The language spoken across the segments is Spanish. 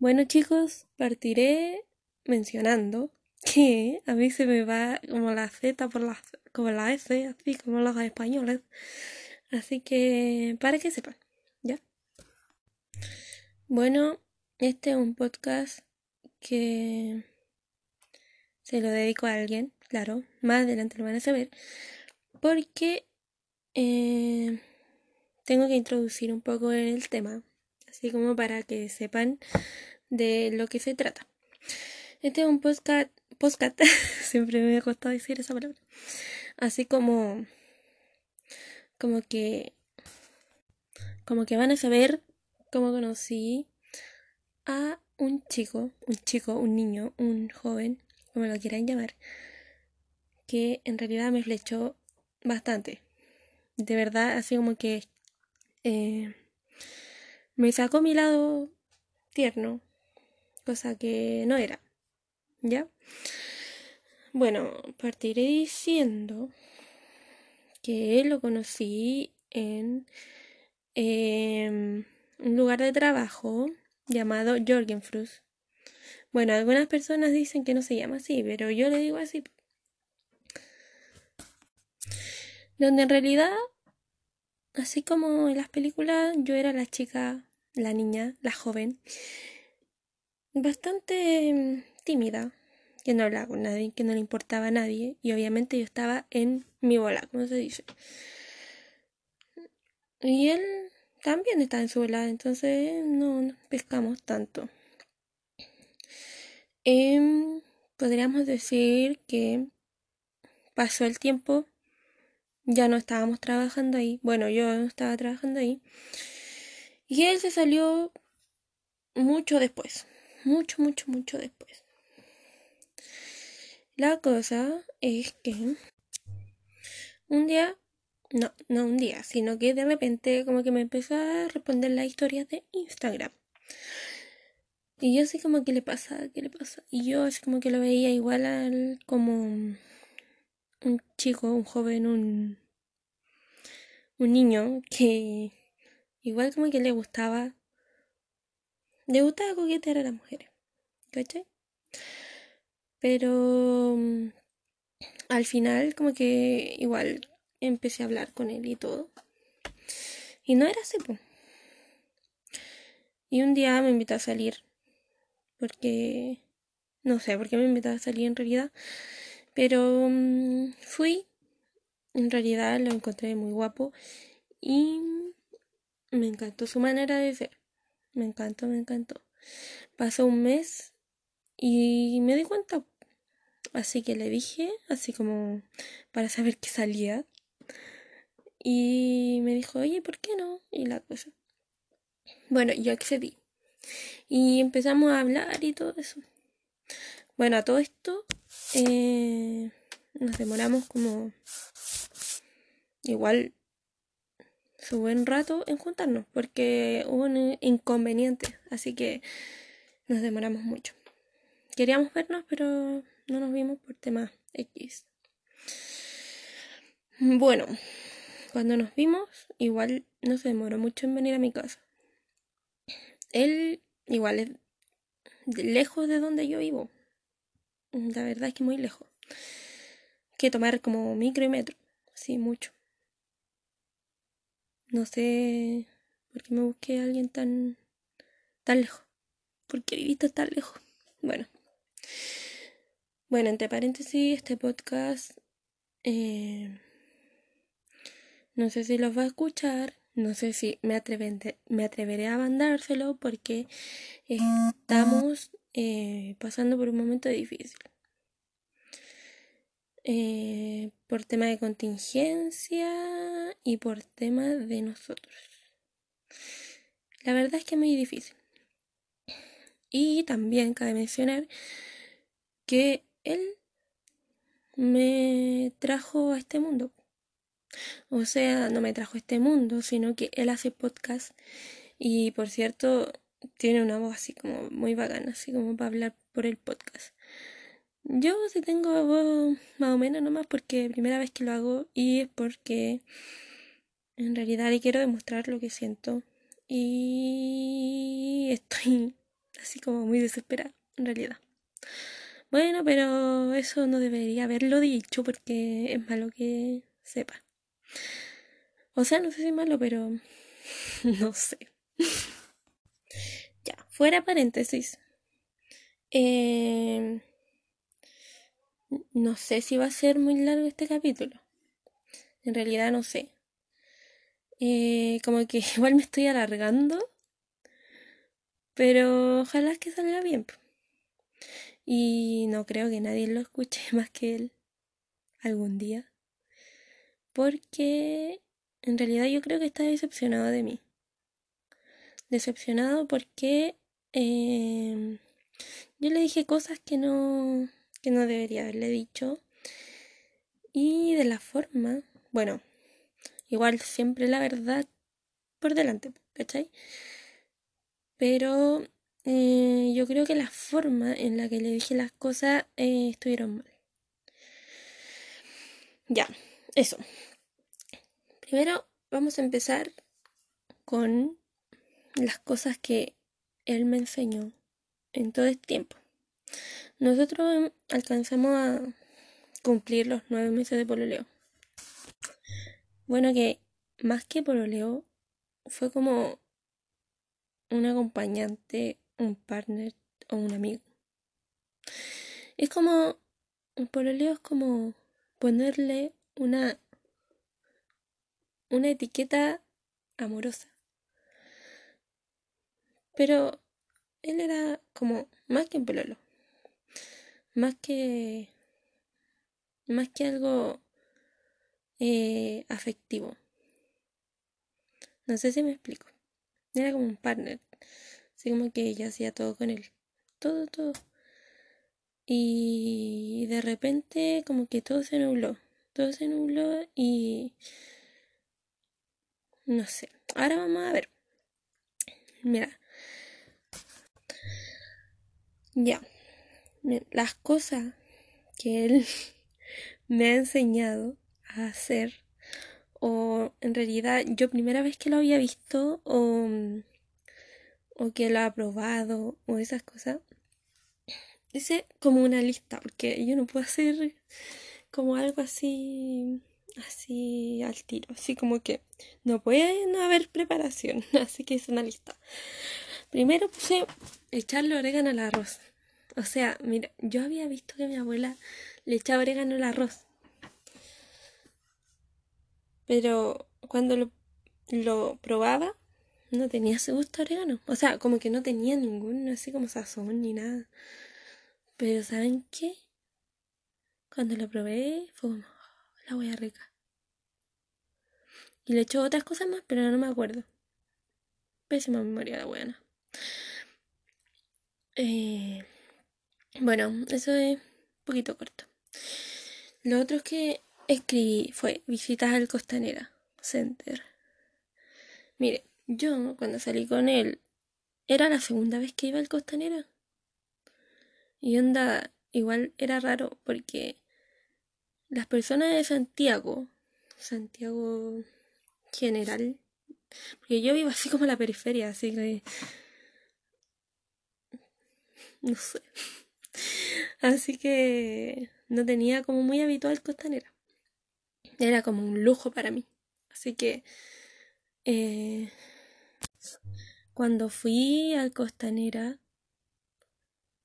Bueno chicos, partiré mencionando que a mí se me va como la Z por la, como la S, así como los españoles. Así que para que sepan, ¿ya? Bueno, este es un podcast que se lo dedico a alguien, claro, más adelante lo van a saber, porque eh, tengo que introducir un poco en el tema, así como para que sepan de lo que se trata. Este es un podcast, podcast, siempre me ha costado decir esa palabra, así como, como que, como que van a saber cómo conocí a un chico, un chico, un niño, un joven, como lo quieran llamar, que en realidad me flechó bastante. De verdad, así como que eh, me sacó mi lado tierno, cosa que no era. ¿Ya? Bueno, partiré diciendo que lo conocí en em, un lugar de trabajo llamado Jorgenfrus. Bueno, algunas personas dicen que no se llama así, pero yo le digo así. Donde en realidad, así como en las películas, yo era la chica, la niña, la joven, bastante mm, tímida, que no hablaba con nadie, que no le importaba a nadie, y obviamente yo estaba en mi bola, como se dice. Y él también estaba en su bola, entonces no, pescamos tanto. Em, podríamos decir que pasó el tiempo, ya no estábamos trabajando ahí, bueno, yo no estaba trabajando ahí, y él se salió mucho después mucho, mucho, mucho después. La cosa es que un día, no, no un día, sino que de repente como que me empezó a responder las historias de Instagram. Y yo así como que le pasa, ¿qué le pasa? Y yo así como que lo veía igual al como un chico, un joven, un, un niño que igual como que le gustaba le gustaba coquetear a las mujeres, ¿cachai? Pero mm, al final como que igual empecé a hablar con él y todo. Y no era pues. Y un día me invitó a salir. Porque... No sé por qué me invitó a salir en realidad. Pero mm, fui. En realidad lo encontré muy guapo. Y me encantó su manera de ser. Me encantó, me encantó. Pasó un mes y me di cuenta. Así que le dije, así como para saber qué salía. Y me dijo, oye, ¿por qué no? Y la cosa. Bueno, yo accedí. Y empezamos a hablar y todo eso. Bueno, a todo esto eh, nos demoramos como igual su buen rato en juntarnos porque hubo un inconveniente, así que nos demoramos mucho. Queríamos vernos, pero no nos vimos por temas X. Bueno, cuando nos vimos, igual no se demoró mucho en venir a mi casa. Él igual es lejos de donde yo vivo. La verdad es que muy lejos. Que tomar como micro y metro. Sí, mucho. No sé por qué me busqué a alguien tan, tan lejos. ¿Por qué viviste tan lejos? Bueno. Bueno, entre paréntesis, este podcast eh, no sé si los va a escuchar, no sé si me, me atreveré a mandárselo porque estamos eh, pasando por un momento difícil. Eh, por tema de contingencia y por tema de nosotros. La verdad es que es muy difícil. Y también cabe mencionar que él me trajo a este mundo. O sea, no me trajo a este mundo, sino que él hace podcast y por cierto tiene una voz así como muy bacana, así como para hablar por el podcast. Yo sí tengo voz más o menos nomás porque primera vez que lo hago y es porque en realidad le quiero demostrar lo que siento y estoy así como muy desesperada, en realidad. Bueno, pero eso no debería haberlo dicho porque es malo que sepa. O sea, no sé si es malo, pero no sé. ya, fuera paréntesis. Eh, no sé si va a ser muy largo este capítulo. En realidad no sé. Eh, como que igual me estoy alargando. Pero ojalá que salga bien. Y no creo que nadie lo escuche más que él algún día. Porque en realidad yo creo que está decepcionado de mí. Decepcionado porque eh, yo le dije cosas que no, que no debería haberle dicho. Y de la forma, bueno, igual siempre la verdad por delante, ¿cachai? Pero eh, yo creo que la forma en la que le dije las cosas eh, estuvieron mal. Ya, eso. Primero vamos a empezar con las cosas que él me enseñó en todo este tiempo. Nosotros alcanzamos a cumplir los nueve meses de pololeo. Bueno, que más que pololeo, fue como un acompañante, un partner o un amigo. Es como, un pololeo es como ponerle una, una etiqueta amorosa. Pero él era como más que un pololo. Más que. Más que algo eh, afectivo. No sé si me explico. Era como un partner. Así como que ella hacía todo con él. Todo, todo. Y de repente como que todo se nubló. Todo se nubló y... No sé. Ahora vamos a ver. Mira. Ya. Las cosas que él me ha enseñado a hacer o en realidad yo primera vez que lo había visto o, o que lo ha probado o esas cosas hice como una lista porque yo no puedo hacer como algo así así al tiro así como que no puede no haber preparación así que hice una lista. Primero puse echarle orégano al arroz o sea mira yo había visto que mi abuela le echaba orégano al arroz pero cuando lo, lo probaba, no tenía ese gusto orégano. O sea, como que no tenía ningún, así como sazón ni nada. Pero ¿saben qué? Cuando lo probé, fue como, oh, la hueá rica. Y le echó otras cosas más, pero no me acuerdo. Pésima memoria la buena. Eh, bueno, eso es un poquito corto. Lo otro que escribí fue visitas al Costanera Center. Mire, yo cuando salí con él era la segunda vez que iba al Costanera. Y onda, igual era raro porque las personas de Santiago, Santiago general, porque yo vivo así como la periferia, así que no sé. Así que no tenía como muy habitual costanera era como un lujo para mí. Así que eh, cuando fui al Costanera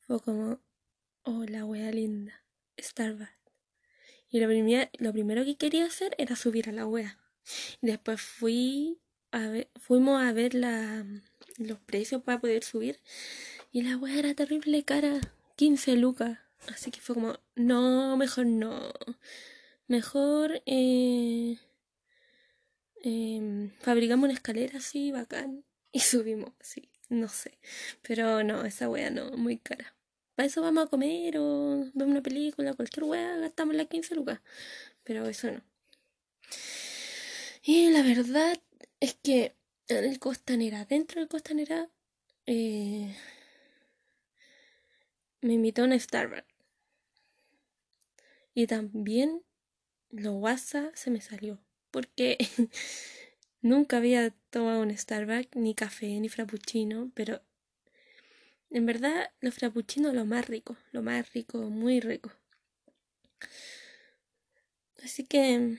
fue como, oh, la wea linda, Starbucks. Y lo, lo primero que quería hacer era subir a la wea. Después fui a ver, fuimos a ver la, los precios para poder subir. Y la wea era terrible cara, 15 lucas. Así que fue como, no, mejor no mejor eh, em, fabricamos una escalera así, bacán, y subimos así, no sé. Pero no, esa wea no, muy cara. Para eso vamos a comer o ver una película, cualquier wea, gastamos las 15 lucas. Pero eso no. Y la verdad es que en el Costanera, dentro del Costanera, eh, me invitó a una Starbucks. Y también lo WhatsApp se me salió. Porque nunca había tomado un Starbucks, ni café, ni frappuccino, pero En verdad, los frappuccinos lo más rico, lo más rico, muy rico. Así que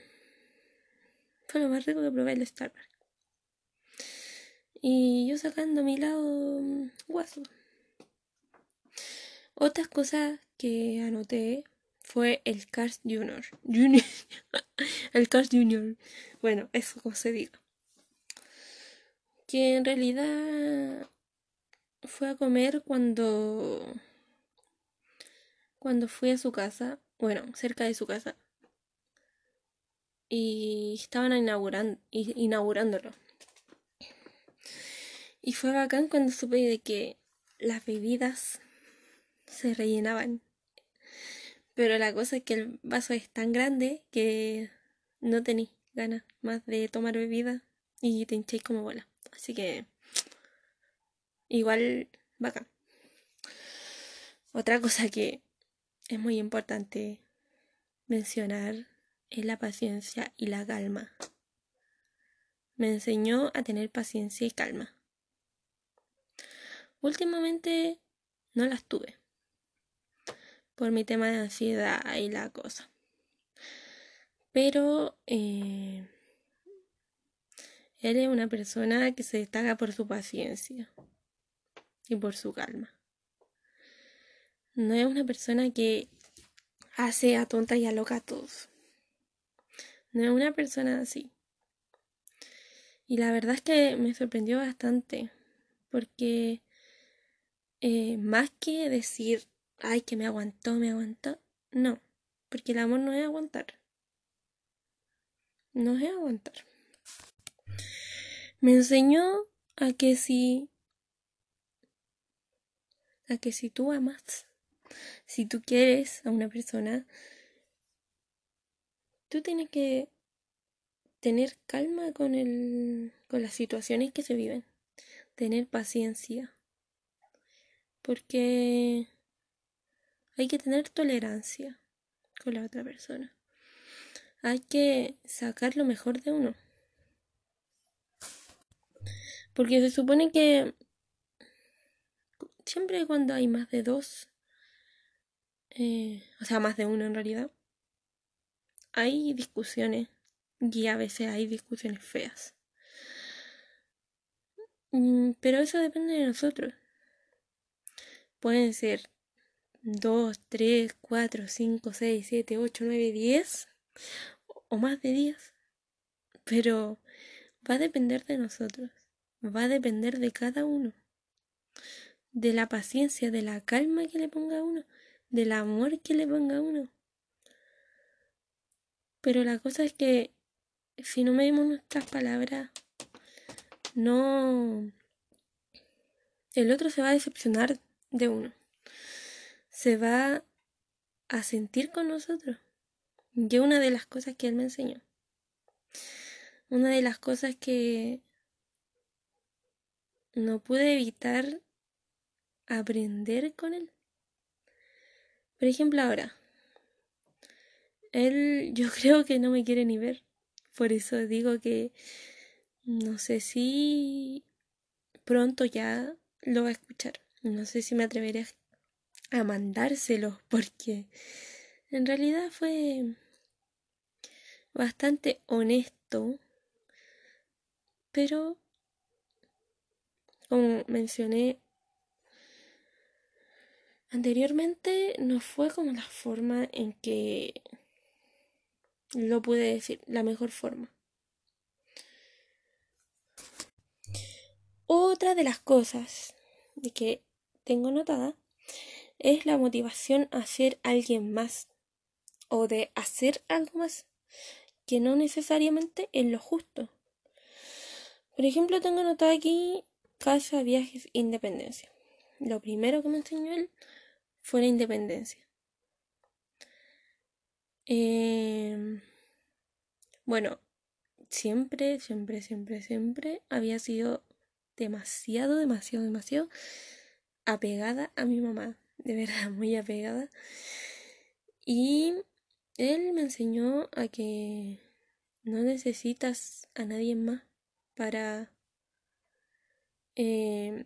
fue lo más rico que probé el Starbucks. Y yo sacando mi lado mm, guaso. Otras cosas que anoté fue el Cars Junior. Junior. el Cars Junior. Bueno, eso como se diga. Que en realidad fue a comer cuando cuando fui a su casa, bueno, cerca de su casa. Y estaban inaugurando, inaugurándolo. Y fue bacán cuando supe de que las bebidas se rellenaban. Pero la cosa es que el vaso es tan grande que no tenéis ganas más de tomar bebida y te hinchéis como bola. Así que igual bacán. Otra cosa que es muy importante mencionar es la paciencia y la calma. Me enseñó a tener paciencia y calma. Últimamente no las tuve por mi tema de ansiedad y la cosa. Pero eh, él es una persona que se destaca por su paciencia y por su calma. No es una persona que hace a tonta y a loca a todos. No es una persona así. Y la verdad es que me sorprendió bastante porque eh, más que decir, ay, que me aguantó, me aguantó, no, porque el amor no es aguantar. No es aguantar. Me enseñó a que si a que si tú amas, si tú quieres a una persona, tú tienes que tener calma con el con las situaciones que se viven, tener paciencia, porque hay que tener tolerancia con la otra persona. Hay que sacar lo mejor de uno. Porque se supone que siempre cuando hay más de dos, eh, o sea, más de uno en realidad, hay discusiones y a veces hay discusiones feas. Mm, pero eso depende de nosotros. Pueden ser 2, 3, 4, 5, 6, 7, 8, 9, 10 o más de 10. Pero va a depender de nosotros, va a depender de cada uno, de la paciencia, de la calma que le ponga uno, del amor que le ponga uno. Pero la cosa es que si no medimos nuestras palabras, no... El otro se va a decepcionar de uno. Se va a sentir con nosotros. Y una de las cosas que él me enseñó. Una de las cosas que no pude evitar aprender con él. Por ejemplo, ahora, él yo creo que no me quiere ni ver. Por eso digo que no sé si pronto ya lo va a escuchar. No sé si me atreveré a mandárselo porque en realidad fue bastante honesto, pero como mencioné anteriormente, no fue como la forma en que lo pude decir, la mejor forma. Otra de las cosas de que tengo notada es la motivación a ser alguien más o de hacer algo más que no necesariamente es lo justo. Por ejemplo, tengo notado aquí casa, viajes, independencia. Lo primero que me enseñó él fue la independencia. Em, bueno, siempre, siempre, siempre, siempre había sido demasiado, demasiado, demasiado apegada a mi mamá, de verdad muy apegada. Y él me enseñó a que no necesitas a nadie más para eh,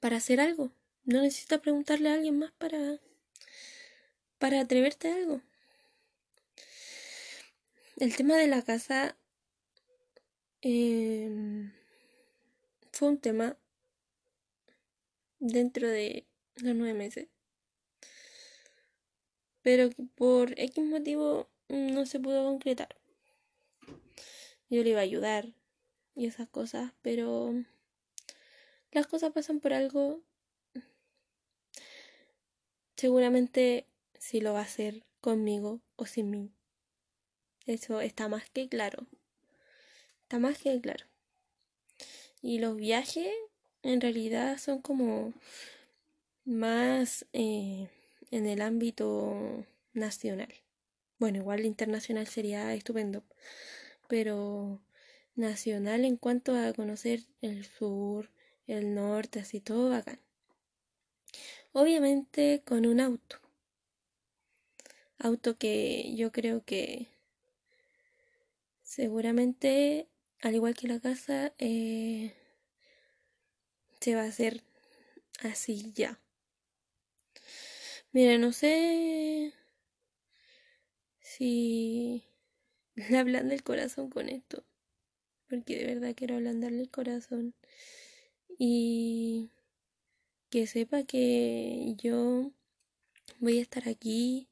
para hacer algo. no necesitas preguntarle a alguien más para, para atreverte a algo. El tema de la casa em, fue un tema dentro de los nueve meses. Pero por X motivo no se pudo concretar. Yo le iba a ayudar y esas cosas, pero las cosas pasan por algo. Seguramente si lo va a hacer conmigo o sin mí. Eso está más que claro. Está más que claro. Y los viajes en realidad son como más eh, en el ámbito nacional. Bueno, igual internacional sería estupendo, pero nacional en cuanto a conocer el sur, el norte, así todo bacán. Obviamente con un auto. Auto que yo creo que seguramente, al igual que la casa, eh, se va a hacer así ya. Mira, no sé si le hablan del corazón con esto, porque de verdad quiero ablandarle el corazón y que sepa que yo voy a estar aquí,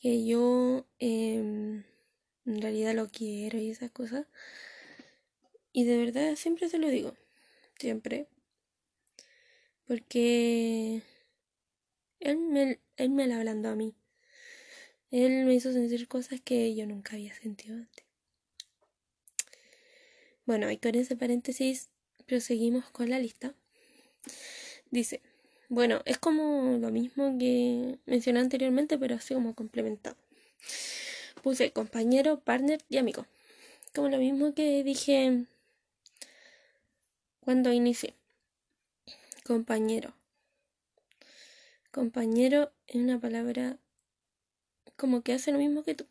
que yo em, en realidad lo quiero y esas cosas. Y de verdad siempre se lo digo, siempre. Porque él me, él me la ablandó a mí. Él me hizo sentir cosas que yo nunca había sentido antes. Bueno, y con ese paréntesis proseguimos con la lista. Dice, bueno, es como lo mismo que mencioné anteriormente, pero así como complementado. Puse compañero, partner y amigo. Como lo mismo que dije cuando inicié. Compañero. Compañero es una palabra como que hace lo mismo que tú.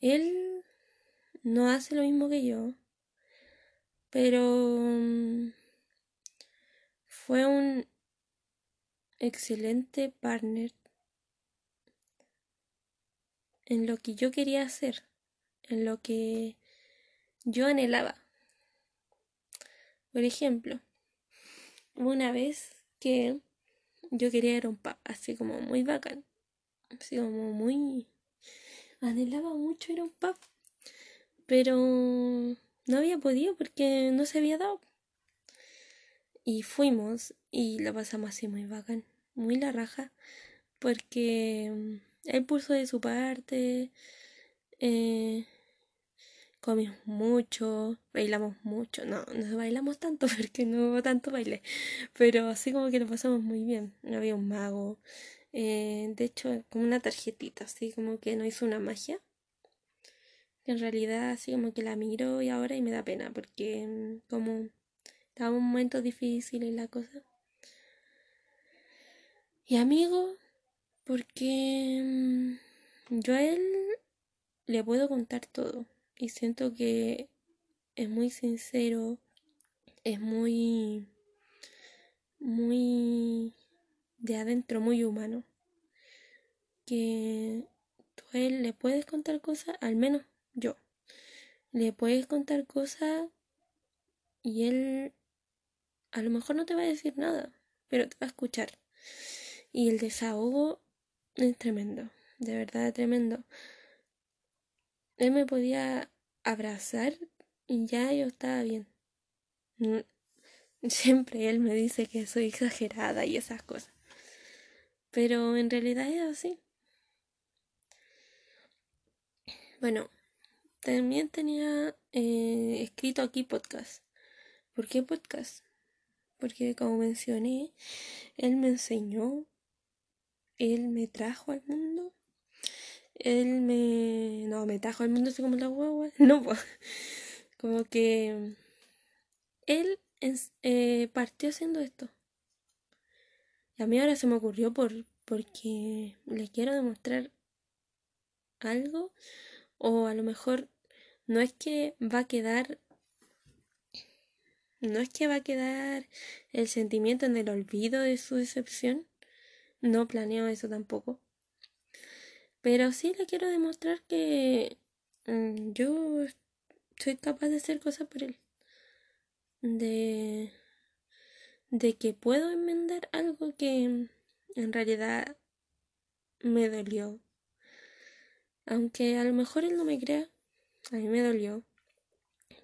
Él no hace lo mismo que yo, pero mm, fue un excelente partner en lo que yo quería hacer, en lo que yo anhelaba. Por ejemplo, una vez que yo quería ir a un pub, así como muy bacán, así como muy... anhelaba mucho ir a un pub, pero no había podido porque no se había dado. Y fuimos y la pasamos así muy bacán, muy la raja, porque él puso de su parte, eh, comimos mucho, bailamos mucho, no, no bailamos tanto porque no hubo tanto baile, pero así como que lo pasamos muy bien, había un mago, eh, de hecho como una tarjetita, así como que no hizo una magia, en realidad así como que la miro y ahora y me da pena porque mm, como estaba un momento difícil y la cosa. Y amigo, porque mm, yo a él le puedo contar todo y siento que es muy sincero, es muy, muy de adentro, muy humano. Que tú a él le puedes contar cosas, al menos yo, le puedes contar cosas y él a lo mejor no te va a decir nada, pero te va a escuchar. Y el desahogo es tremendo, de verdad tremendo. Él me podía abrazar y ya yo estaba bien. Siempre él me dice que soy exagerada y esas cosas. Pero en realidad es así. Bueno, también tenía eh, escrito aquí podcast. ¿Por qué podcast? Porque como mencioné, él me enseñó, él me trajo al mundo, él me... no, me trajo al mundo así como la guagua, no, pues, como que él eh, partió haciendo esto. Y a mí ahora se me ocurrió por, porque le quiero demostrar algo o a lo mejor no es que va a quedar no es que va a quedar el sentimiento en el olvido de su decepción. No planeo eso tampoco. Pero sí le quiero demostrar que mm, yo soy capaz de hacer cosas por él. De, de que puedo enmendar algo que en realidad me dolió. Aunque a lo mejor él no me crea, a mí me dolió.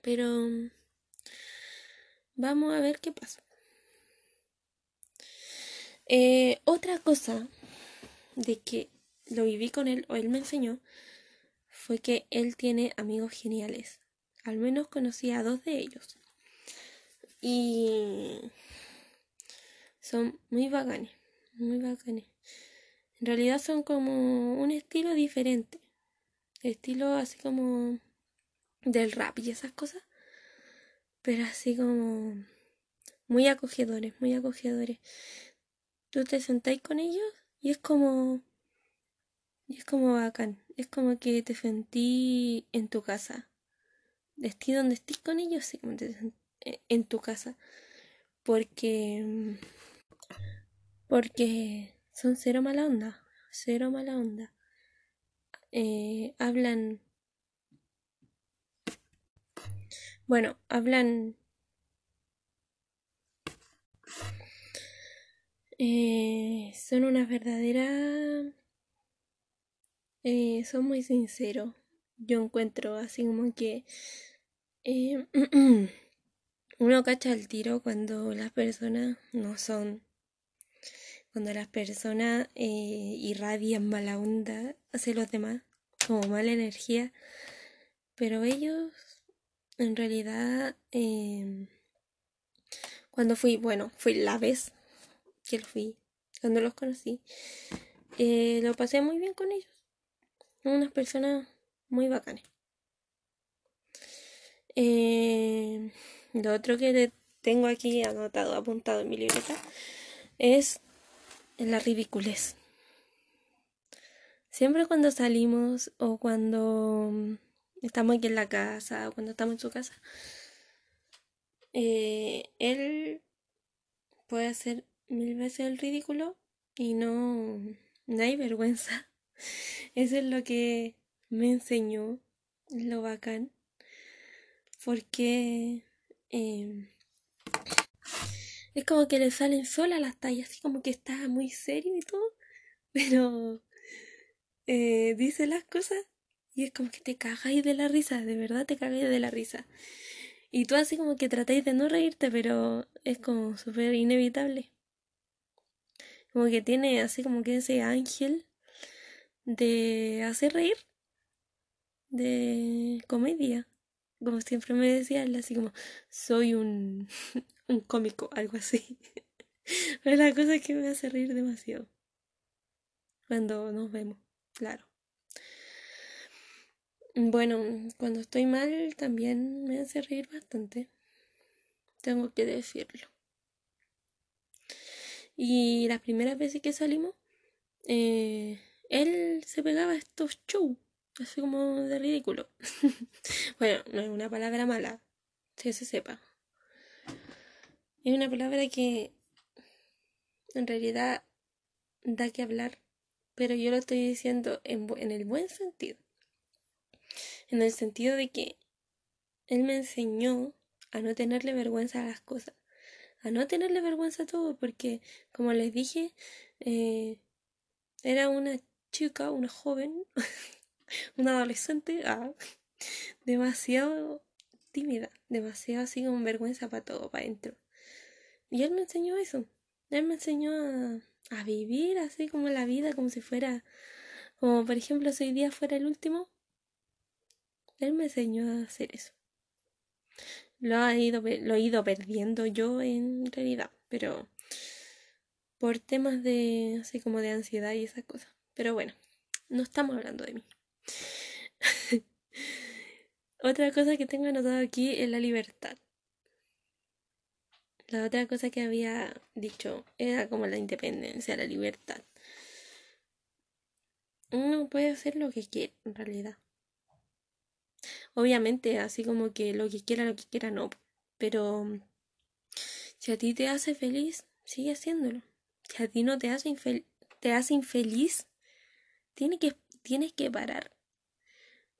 Pero vamos a ver qué pasa. Eh, otra cosa de que lo viví con él o él me enseñó fue que él tiene amigos geniales. Al menos conocí a dos de ellos. Y son muy bacanes, muy bacanes. En realidad son como un estilo diferente. Estilo así como del rap y esas cosas. Pero así como muy acogedores, muy acogedores. Tú te sentáis con ellos y es como... Y es como bacán. Es como que te sentí en tu casa. Estés donde estés con ellos, sí, eh, en tu casa. Porque... Porque son cero mala onda. Cero mala onda. Eh, hablan Bueno, hablan... Eh, son unas verdaderas... Eh, son muy sinceros. Yo encuentro así como que... Eh, uno cacha el tiro cuando las personas no son... Cuando las personas irradian mala onda hacia los demás, como mala energía. Pero ellos en realidad, em, cuando fui, bueno, fui la vez que lo fui, cuando los conocí, eh, lo pasé muy bien con ellos. Unas personas muy bacanes. Eh, lo otro que tengo aquí anotado, apuntado en mi libreta, es la ridiculez. Siempre cuando salimos o cuando estamos aquí en la casa, cuando estamos en su casa, eh, él puede hacer mil veces el ridículo y no, no hay vergüenza. Eso es lo que me enseñó, lo bacán, porque em, es como que le salen solas las tallas, así como que está muy serio y todo, pero eh, dice las cosas y es como que te cagáis de la risa, de verdad te cagáis de la risa. Y tú así como que tratáis de no reírte, pero es como súper inevitable. Como que tiene así como que ese ángel de hacer reír, de comedia. Como siempre me decía él, así como, soy un, un cómico, algo así. Pero la cosa que me hace reír demasiado. Cuando nos vemos, claro. Bueno, cuando estoy mal también me hace reír bastante. Tengo que decirlo. Y las primeras veces que salimos, eh, él se pegaba a estos shows, así como de ridículo. bueno, no es una palabra mala, que se sepa. Es una palabra que en realidad da que hablar, pero yo lo estoy diciendo en, en el buen sentido en el sentido de que él me enseñó a no tenerle vergüenza a las cosas, a no tenerle vergüenza a todo, porque como les dije, eh, era una chica, una joven, una adolescente, ah, demasiado tímida, demasiado así con vergüenza para todo, para adentro. Y él me enseñó eso, él me enseñó a, a vivir así como la vida, como si fuera, como por ejemplo si hoy día fuera el último, él me enseñó a hacer eso. Lo, he ido, lo he ido perdiendo yo en realidad, pero por temas de, así como de ansiedad y esas cosas. Pero bueno, no estamos hablando de mí. otra cosa que tengo anotado aquí es la libertad. La otra cosa que había dicho era como la independencia, la libertad. Uno puede hacer lo que quiere, en realidad. Obviamente, así como que lo que quiera, lo que quiera, no. Pero Si a ti te hace feliz, sigue haciéndolo. Si a ti no te hace, te hace infeliz, tienes que, tienes que parar.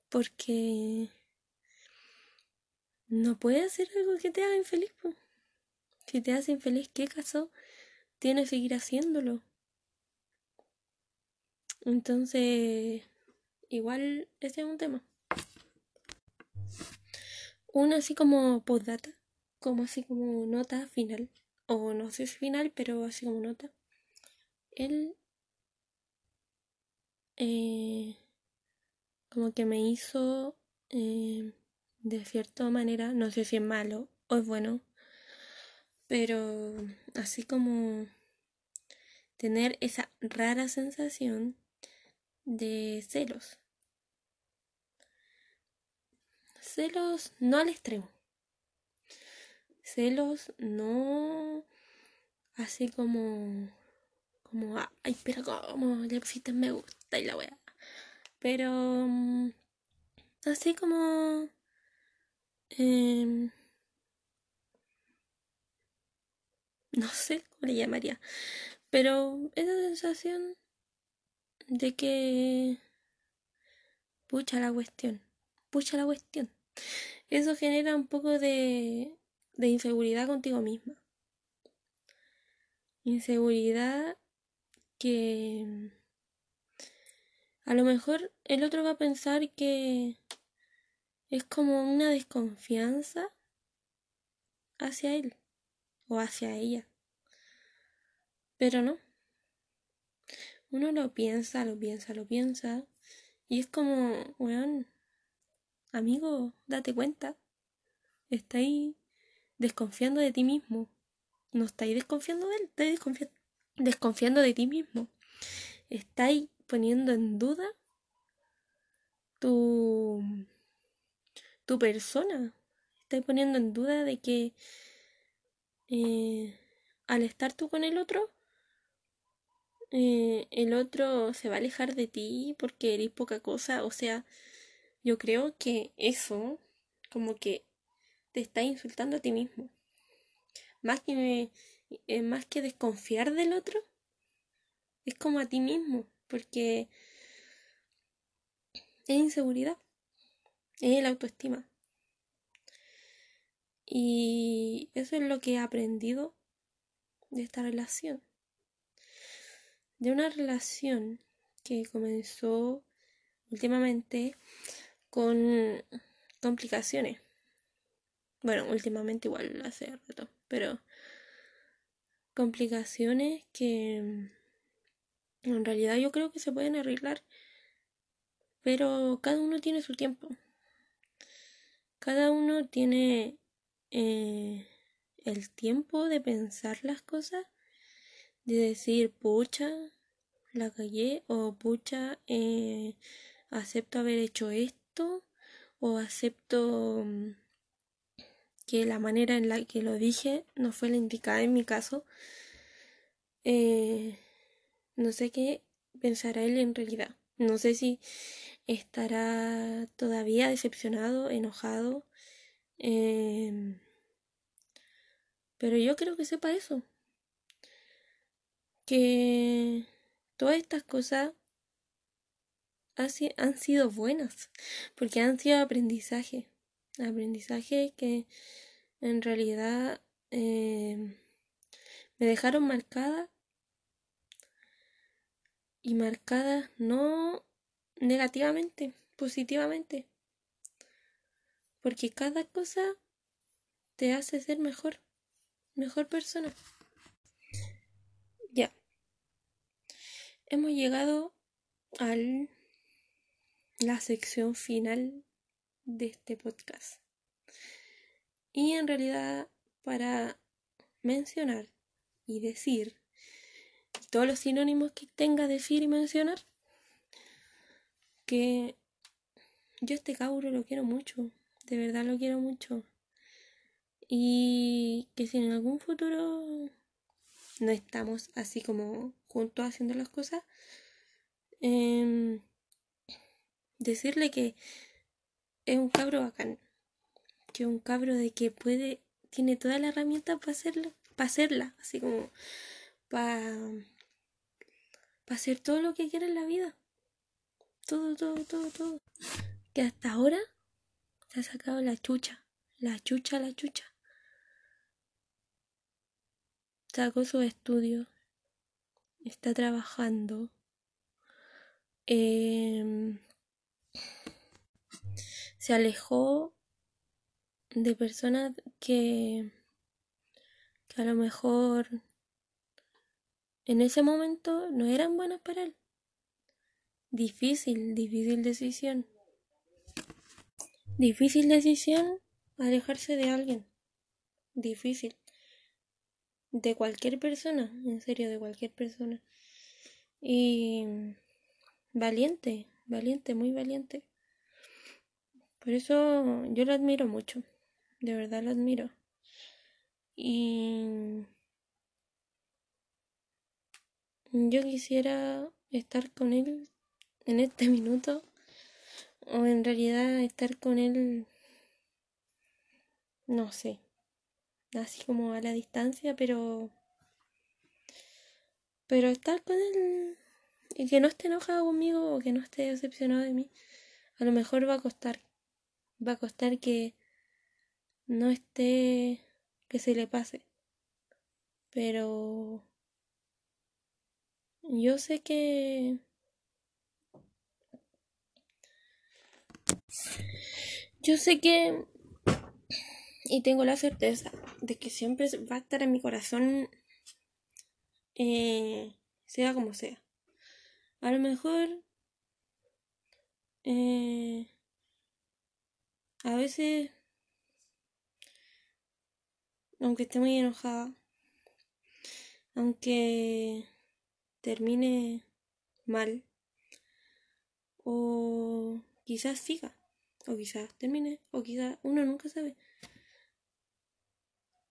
Porque no puede hacer algo que te haga infeliz. Si te hace infeliz, ¿qué caso tiene seguir haciéndolo? Entonces, igual ese es un tema. Una así como postdata, como así como nota final, o no sé si final, pero así como nota. Él eh, como que me hizo eh, de cierta manera, no sé si es malo o es bueno, pero así como tener esa rara sensación de celos. Celos no al extremo. Celos no así como como ay pero como le pusiste me gusta y la wea pero mm, así como em, no sé cómo le llamaría pero esa sensación de que pucha la cuestión, pucha la cuestión. Eso genera un poco de, de inseguridad contigo misma. Inseguridad que a lo mejor el otro va a pensar que es como una desconfianza hacia él o hacia ella. Pero no uno lo piensa, lo piensa, lo piensa. Y es como, weón, amigo, date cuenta. Estáis desconfiando de ti mismo. No estáis desconfiando de él, estáis desconfiando de ti mismo. Estáis poniendo en duda tu, tu persona. Estáis poniendo en duda de que eh, al estar tú con el otro, eh, el otro se va a alejar de ti porque eres poca cosa. O sea, yo creo que eso como que te está insultando a ti mismo. Más que, eh, más que desconfiar del otro, es como a ti mismo, porque es inseguridad, es el autoestima. Y eso es lo que he aprendido de esta relación de una relación que comenzó últimamente con complicaciones. Bueno, últimamente igual hace rato, pero complicaciones que en realidad yo creo que se pueden arreglar, pero cada uno tiene su tiempo. Cada uno tiene eh, el tiempo de pensar las cosas de decir, pucha, la callé, o pucha, eh, acepto haber hecho esto, o acepto mm, que la manera en la que lo dije no fue la indicada en mi caso. Eh, no sé qué pensará él en realidad. No sé si estará todavía decepcionado, enojado. Em, pero yo creo que sepa eso que todas estas cosas han sido buenas, porque han sido aprendizaje, aprendizaje que en realidad eh, me dejaron marcada. Y marcada no negativamente, positivamente, porque cada cosa te hace ser mejor, mejor persona. Ya. Hemos llegado a la sección final de este podcast. Y en realidad para mencionar y decir todos los sinónimos que tenga decir y mencionar, que yo este cabro lo quiero mucho, de verdad lo quiero mucho. Y que si en algún futuro no estamos así como juntos haciendo las cosas, em, decirle que es un cabro bacán, que es un cabro de que puede, tiene toda la herramienta para hacerlo, para hacerla, así como para pa hacer todo lo que quiera en la vida. Todo, todo, todo, todo. Que hasta ahora se ha sacado la chucha, la chucha, la chucha. Sacó su estudio, está trabajando. Em, se alejó de personas que, a lo mejor en ese momento no eran buenas para él. Difícil, difícil decisión. Difícil decisión alejarse de alguien. Difícil. De cualquier persona, en serio, de cualquier persona. Y valiente, valiente, muy valiente. Por eso yo lo admiro mucho, de verdad lo admiro. Y yo quisiera estar con él en este minuto o en realidad estar con él no sé así como a la distancia pero pero estar con él y que no esté enojado conmigo o que no esté decepcionado de mí a lo mejor va a costar va a costar que no esté, que se le pase. Pero yo sé que yo sé que y tengo la certeza de que siempre va a estar en mi corazón eh, sea como sea. A lo mejor eh, a veces, aunque esté muy enojada, aunque termine mal, o quizás siga, o quizás termine, o quizás uno nunca sabe.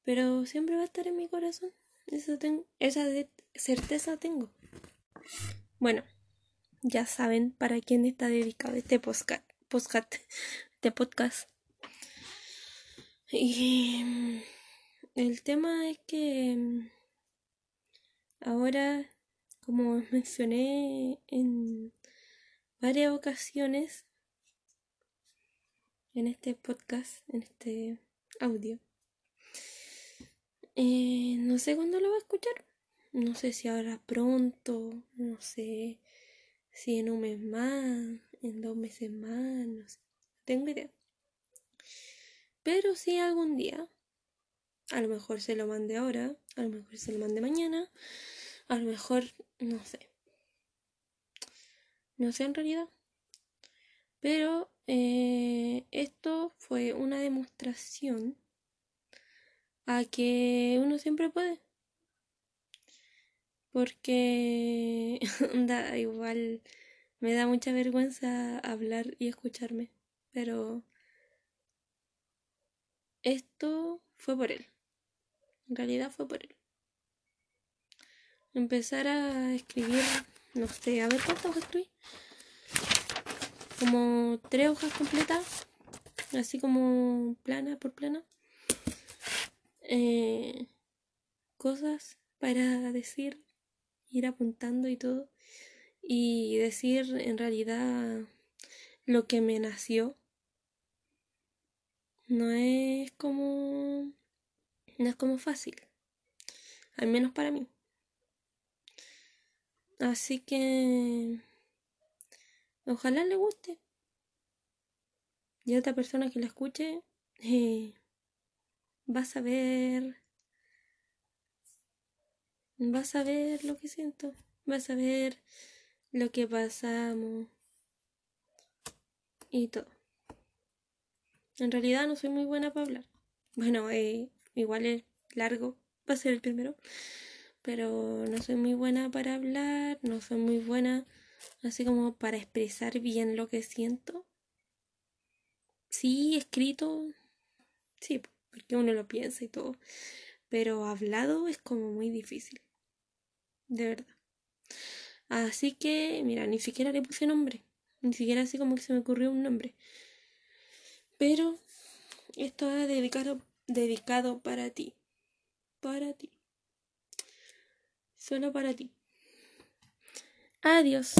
Pero siempre va a estar en mi corazón. Eso tengo, esa certeza tengo. Bueno, ya saben para quién está dedicado este postcat, postcat este podcast. Y mm, el tema es que mm, ahora, como mencioné en varias ocasiones en este podcast, en este audio, eh, no sé cuándo lo va a escuchar. No sé si ahora pronto, no sé si en un mes más, en dos meses más, no sé tengo idea. Pero si algún día, a lo mejor se lo mande ahora, a lo mejor se lo mande mañana, a lo mejor, no sé. No sé en realidad. Pero eh, esto fue una demostración a que uno siempre puede. Porque da igual, me da mucha vergüenza hablar y escucharme pero esto fue por él. En realidad fue por él. Empezar a escribir, no sé, a ver cuántas hojas escribí. Como tres hojas completas, así como plana por plana. Eh, cosas para decir, ir apuntando y todo. Y decir en realidad lo que me nació no es como no es como fácil al menos para mí. Así que ojalá le guste. Y a otra persona que la escuche eh, va a saber va a saber lo que siento va a saber lo que pasamos y todo en realidad no soy muy buena para hablar. Bueno, eh, igual es largo, va a ser el primero. Pero no soy muy buena para hablar, no soy muy buena así como para expresar bien lo que siento. Sí, escrito, sí, porque uno lo piensa y todo. Pero hablado es como muy difícil. De verdad. Así que, mira, ni siquiera le puse nombre. Ni siquiera así como que se me ocurrió un nombre. Pero esto ha dedicado, dedicado para ti. Para ti. Solo para ti. Adiós.